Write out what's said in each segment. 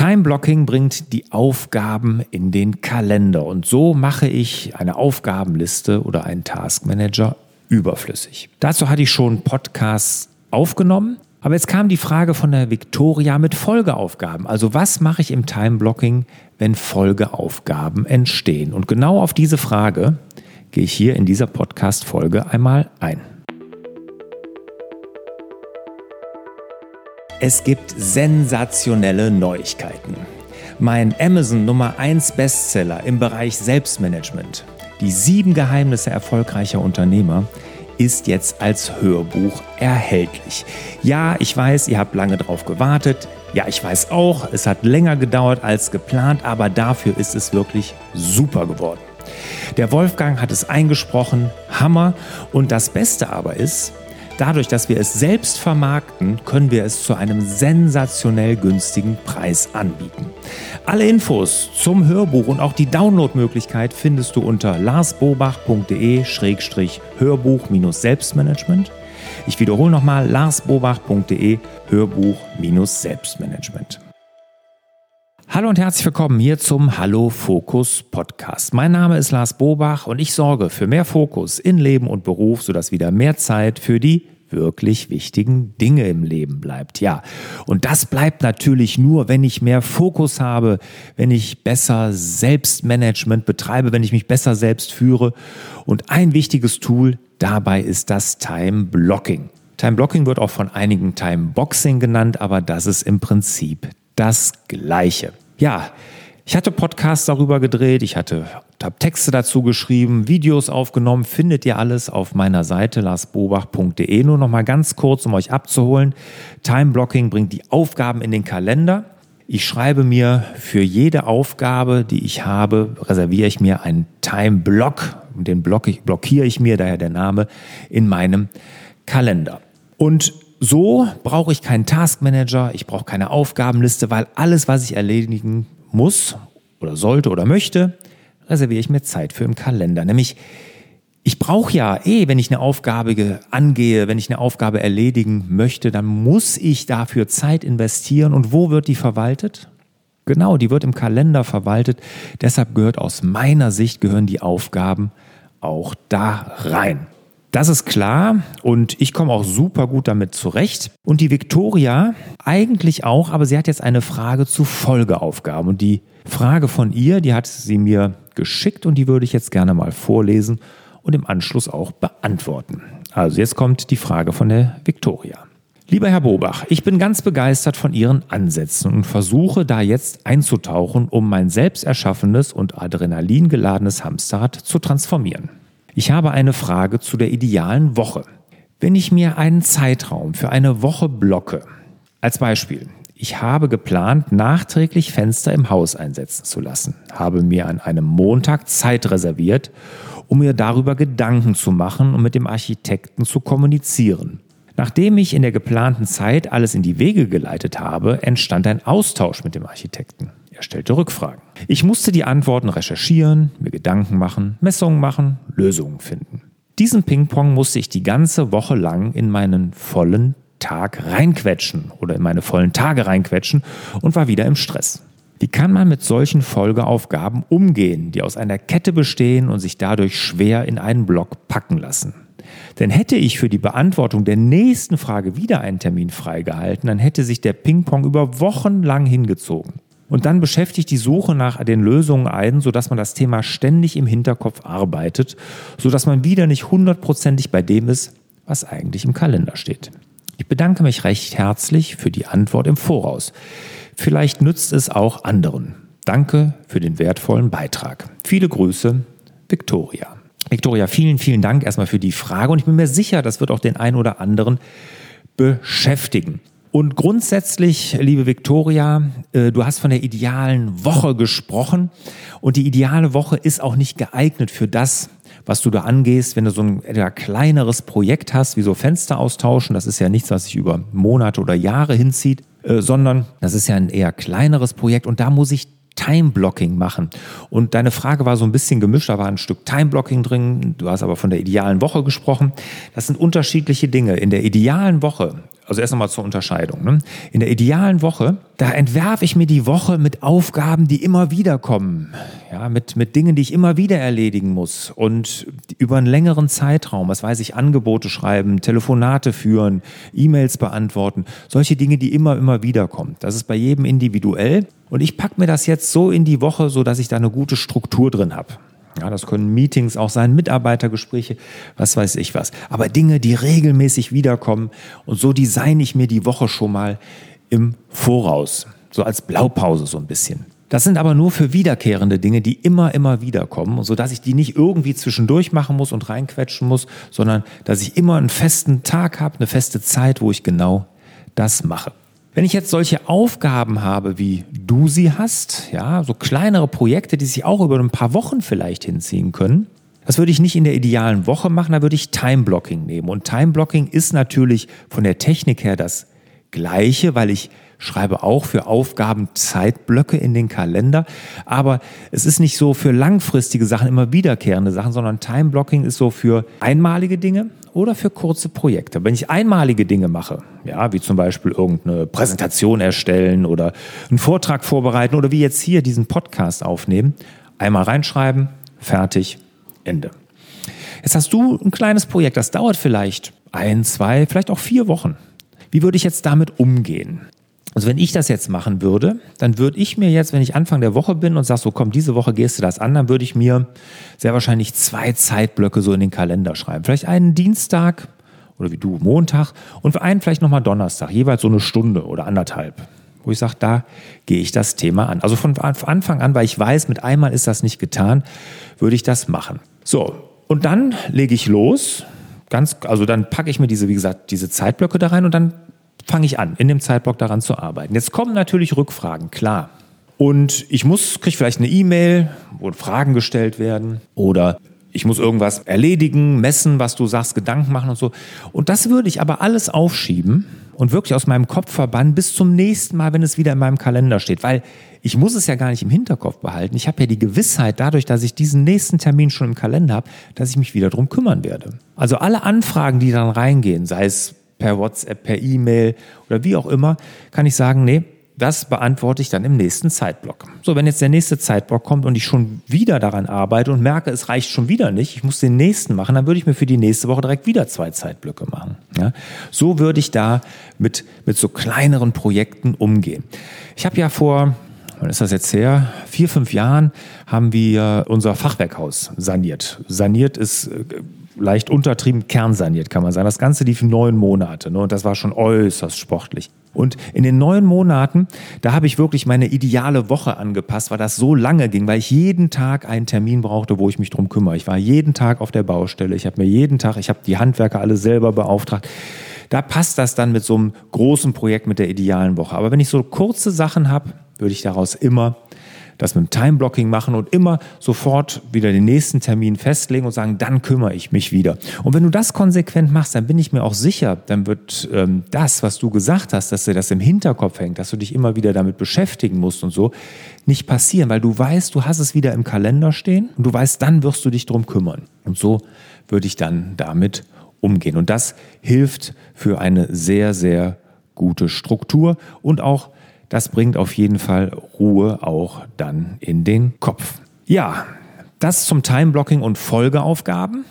Time Blocking bringt die Aufgaben in den Kalender und so mache ich eine Aufgabenliste oder einen Taskmanager überflüssig. Dazu hatte ich schon Podcasts aufgenommen, aber jetzt kam die Frage von der Victoria mit Folgeaufgaben. Also was mache ich im Time Blocking, wenn Folgeaufgaben entstehen? Und genau auf diese Frage gehe ich hier in dieser Podcast Folge einmal ein. Es gibt sensationelle Neuigkeiten. Mein Amazon Nummer 1 Bestseller im Bereich Selbstmanagement, die sieben Geheimnisse erfolgreicher Unternehmer, ist jetzt als Hörbuch erhältlich. Ja, ich weiß, ihr habt lange drauf gewartet. Ja, ich weiß auch, es hat länger gedauert als geplant, aber dafür ist es wirklich super geworden. Der Wolfgang hat es eingesprochen, Hammer. Und das Beste aber ist, Dadurch, dass wir es selbst vermarkten, können wir es zu einem sensationell günstigen Preis anbieten. Alle Infos zum Hörbuch und auch die Downloadmöglichkeit findest du unter larsbobach.de-hörbuch-selbstmanagement. Ich wiederhole nochmal larsbobach.de Hörbuch-Selbstmanagement. Hallo und herzlich willkommen hier zum Hallo Fokus Podcast. Mein Name ist Lars Bobach und ich sorge für mehr Fokus in Leben und Beruf, sodass wieder mehr Zeit für die wirklich wichtigen Dinge im Leben bleibt. Ja, und das bleibt natürlich nur, wenn ich mehr Fokus habe, wenn ich besser Selbstmanagement betreibe, wenn ich mich besser selbst führe. Und ein wichtiges Tool dabei ist das Time Blocking. Time Blocking wird auch von einigen Time Boxing genannt, aber das ist im Prinzip das Gleiche. Ja, ich hatte Podcasts darüber gedreht, ich hatte habe Texte dazu geschrieben, Videos aufgenommen, findet ihr alles auf meiner Seite larsbobach.de. Nur noch mal ganz kurz, um euch abzuholen. Time Blocking bringt die Aufgaben in den Kalender. Ich schreibe mir für jede Aufgabe, die ich habe, reserviere ich mir einen Time Block. Den blockiere ich mir, daher der Name, in meinem Kalender. Und so brauche ich keinen Taskmanager, ich brauche keine Aufgabenliste, weil alles, was ich erledigen muss oder sollte oder möchte, reserviere ich mir Zeit für im Kalender. Nämlich, ich brauche ja eh, wenn ich eine Aufgabe angehe, wenn ich eine Aufgabe erledigen möchte, dann muss ich dafür Zeit investieren. Und wo wird die verwaltet? Genau, die wird im Kalender verwaltet. Deshalb gehört aus meiner Sicht, gehören die Aufgaben auch da rein. Das ist klar und ich komme auch super gut damit zurecht. Und die Viktoria eigentlich auch, aber sie hat jetzt eine Frage zu Folgeaufgaben. Und die Frage von ihr, die hat sie mir geschickt und die würde ich jetzt gerne mal vorlesen und im Anschluss auch beantworten. Also jetzt kommt die Frage von der Viktoria. Lieber Herr Bobach, ich bin ganz begeistert von Ihren Ansätzen und versuche da jetzt einzutauchen, um mein selbst erschaffenes und adrenalingeladenes Hamsterrad zu transformieren. Ich habe eine Frage zu der idealen Woche. Wenn ich mir einen Zeitraum für eine Woche blocke, als Beispiel, ich habe geplant, nachträglich Fenster im Haus einsetzen zu lassen, habe mir an einem Montag Zeit reserviert, um mir darüber Gedanken zu machen und mit dem Architekten zu kommunizieren. Nachdem ich in der geplanten Zeit alles in die Wege geleitet habe, entstand ein Austausch mit dem Architekten. Er stellte Rückfragen. Ich musste die Antworten recherchieren, mir Gedanken machen, Messungen machen, Lösungen finden. Diesen Ping-Pong musste ich die ganze Woche lang in meinen vollen Tag reinquetschen oder in meine vollen Tage reinquetschen und war wieder im Stress. Wie kann man mit solchen Folgeaufgaben umgehen, die aus einer Kette bestehen und sich dadurch schwer in einen Block packen lassen? Denn hätte ich für die Beantwortung der nächsten Frage wieder einen Termin freigehalten, dann hätte sich der Ping-Pong über Wochen lang hingezogen. Und dann beschäftigt die Suche nach den Lösungen einen, sodass man das Thema ständig im Hinterkopf arbeitet, sodass man wieder nicht hundertprozentig bei dem ist, was eigentlich im Kalender steht. Ich bedanke mich recht herzlich für die Antwort im Voraus. Vielleicht nützt es auch anderen. Danke für den wertvollen Beitrag. Viele Grüße, Victoria. Victoria, vielen, vielen Dank erstmal für die Frage und ich bin mir sicher, das wird auch den einen oder anderen beschäftigen. Und grundsätzlich, liebe Victoria, äh, du hast von der idealen Woche gesprochen und die ideale Woche ist auch nicht geeignet für das, was du da angehst, wenn du so ein eher kleineres Projekt hast, wie so Fenster austauschen, das ist ja nichts, was sich über Monate oder Jahre hinzieht, äh, sondern das ist ja ein eher kleineres Projekt und da muss ich Time-Blocking machen. Und deine Frage war so ein bisschen gemischt, da war ein Stück Time-Blocking drin, du hast aber von der idealen Woche gesprochen. Das sind unterschiedliche Dinge. In der idealen Woche also erst einmal zur Unterscheidung. Ne? In der idealen Woche, da entwerfe ich mir die Woche mit Aufgaben, die immer wieder kommen. Ja, mit, mit Dingen, die ich immer wieder erledigen muss. Und über einen längeren Zeitraum, was weiß ich, Angebote schreiben, Telefonate führen, E-Mails beantworten. Solche Dinge, die immer, immer wieder kommen. Das ist bei jedem individuell. Und ich packe mir das jetzt so in die Woche, so dass ich da eine gute Struktur drin habe. Ja, das können Meetings auch sein, Mitarbeitergespräche, was weiß ich was. Aber Dinge, die regelmäßig wiederkommen. Und so designe ich mir die Woche schon mal im Voraus. So als Blaupause so ein bisschen. Das sind aber nur für wiederkehrende Dinge, die immer, immer wiederkommen, sodass ich die nicht irgendwie zwischendurch machen muss und reinquetschen muss, sondern dass ich immer einen festen Tag habe, eine feste Zeit, wo ich genau das mache. Wenn ich jetzt solche Aufgaben habe, wie du sie hast, ja, so kleinere Projekte, die sich auch über ein paar Wochen vielleicht hinziehen können, das würde ich nicht in der idealen Woche machen, da würde ich Time-Blocking nehmen. Und Time-Blocking ist natürlich von der Technik her das gleiche, weil ich schreibe auch für Aufgaben Zeitblöcke in den Kalender. Aber es ist nicht so für langfristige Sachen, immer wiederkehrende Sachen, sondern Time-Blocking ist so für einmalige Dinge oder für kurze Projekte. Wenn ich einmalige Dinge mache, ja, wie zum Beispiel irgendeine Präsentation erstellen oder einen Vortrag vorbereiten oder wie jetzt hier diesen Podcast aufnehmen, einmal reinschreiben, fertig, Ende. Jetzt hast du ein kleines Projekt, das dauert vielleicht ein, zwei, vielleicht auch vier Wochen. Wie würde ich jetzt damit umgehen? Also wenn ich das jetzt machen würde, dann würde ich mir jetzt, wenn ich Anfang der Woche bin und sage, so komm, diese Woche gehst du das an, dann würde ich mir sehr wahrscheinlich zwei Zeitblöcke so in den Kalender schreiben. Vielleicht einen Dienstag oder wie du Montag und einen vielleicht nochmal Donnerstag, jeweils so eine Stunde oder anderthalb. Wo ich sage, da gehe ich das Thema an. Also von Anfang an, weil ich weiß, mit einmal ist das nicht getan, würde ich das machen. So, und dann lege ich los. Ganz, also dann packe ich mir diese, wie gesagt, diese Zeitblöcke da rein und dann fange ich an, in dem Zeitblock daran zu arbeiten. Jetzt kommen natürlich Rückfragen, klar. Und ich muss, kriege vielleicht eine E-Mail, wo Fragen gestellt werden oder ich muss irgendwas erledigen, messen, was du sagst, Gedanken machen und so. Und das würde ich aber alles aufschieben und wirklich aus meinem Kopf verbannen bis zum nächsten Mal, wenn es wieder in meinem Kalender steht. Weil ich muss es ja gar nicht im Hinterkopf behalten. Ich habe ja die Gewissheit dadurch, dass ich diesen nächsten Termin schon im Kalender habe, dass ich mich wieder drum kümmern werde. Also alle Anfragen, die dann reingehen, sei es per WhatsApp, per E-Mail oder wie auch immer, kann ich sagen, nee, das beantworte ich dann im nächsten Zeitblock. So, wenn jetzt der nächste Zeitblock kommt und ich schon wieder daran arbeite und merke, es reicht schon wieder nicht, ich muss den nächsten machen, dann würde ich mir für die nächste Woche direkt wieder zwei Zeitblöcke machen. Ja? So würde ich da mit, mit so kleineren Projekten umgehen. Ich habe ja vor, wann ist das jetzt her? Vier, fünf Jahren haben wir unser Fachwerkhaus saniert. Saniert ist äh, leicht untertrieben kernsaniert, kann man sagen. Das Ganze lief neun Monate ne? und das war schon äußerst sportlich. Und in den neun Monaten, da habe ich wirklich meine ideale Woche angepasst, weil das so lange ging, weil ich jeden Tag einen Termin brauchte, wo ich mich drum kümmere. Ich war jeden Tag auf der Baustelle, ich habe mir jeden Tag, ich habe die Handwerker alle selber beauftragt. Da passt das dann mit so einem großen Projekt mit der idealen Woche. Aber wenn ich so kurze Sachen habe, würde ich daraus immer das mit dem Time-Blocking machen und immer sofort wieder den nächsten Termin festlegen und sagen, dann kümmere ich mich wieder. Und wenn du das konsequent machst, dann bin ich mir auch sicher, dann wird ähm, das, was du gesagt hast, dass dir das im Hinterkopf hängt, dass du dich immer wieder damit beschäftigen musst und so, nicht passieren, weil du weißt, du hast es wieder im Kalender stehen und du weißt, dann wirst du dich drum kümmern. Und so würde ich dann damit umgehen. Und das hilft für eine sehr, sehr gute Struktur und auch das bringt auf jeden Fall Ruhe auch dann in den Kopf. Ja, das zum Time-Blocking und Folgeaufgaben.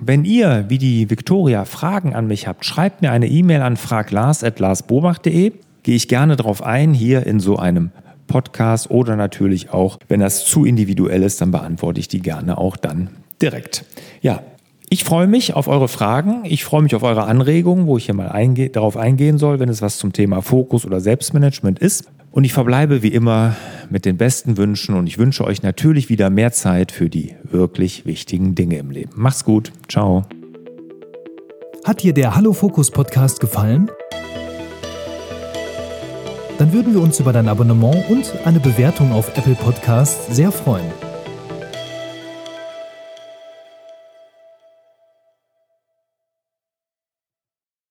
Wenn ihr, wie die Victoria, Fragen an mich habt, schreibt mir eine E-Mail an fraglars.larsbobach.de. Gehe ich gerne darauf ein, hier in so einem Podcast oder natürlich auch, wenn das zu individuell ist, dann beantworte ich die gerne auch dann direkt. Ja, ich freue mich auf eure Fragen. Ich freue mich auf eure Anregungen, wo ich hier mal einge darauf eingehen soll, wenn es was zum Thema Fokus oder Selbstmanagement ist. Und ich verbleibe wie immer mit den besten Wünschen und ich wünsche euch natürlich wieder mehr Zeit für die wirklich wichtigen Dinge im Leben. Macht's gut. Ciao. Hat dir der Hallo Fokus Podcast gefallen? Dann würden wir uns über dein Abonnement und eine Bewertung auf Apple Podcasts sehr freuen.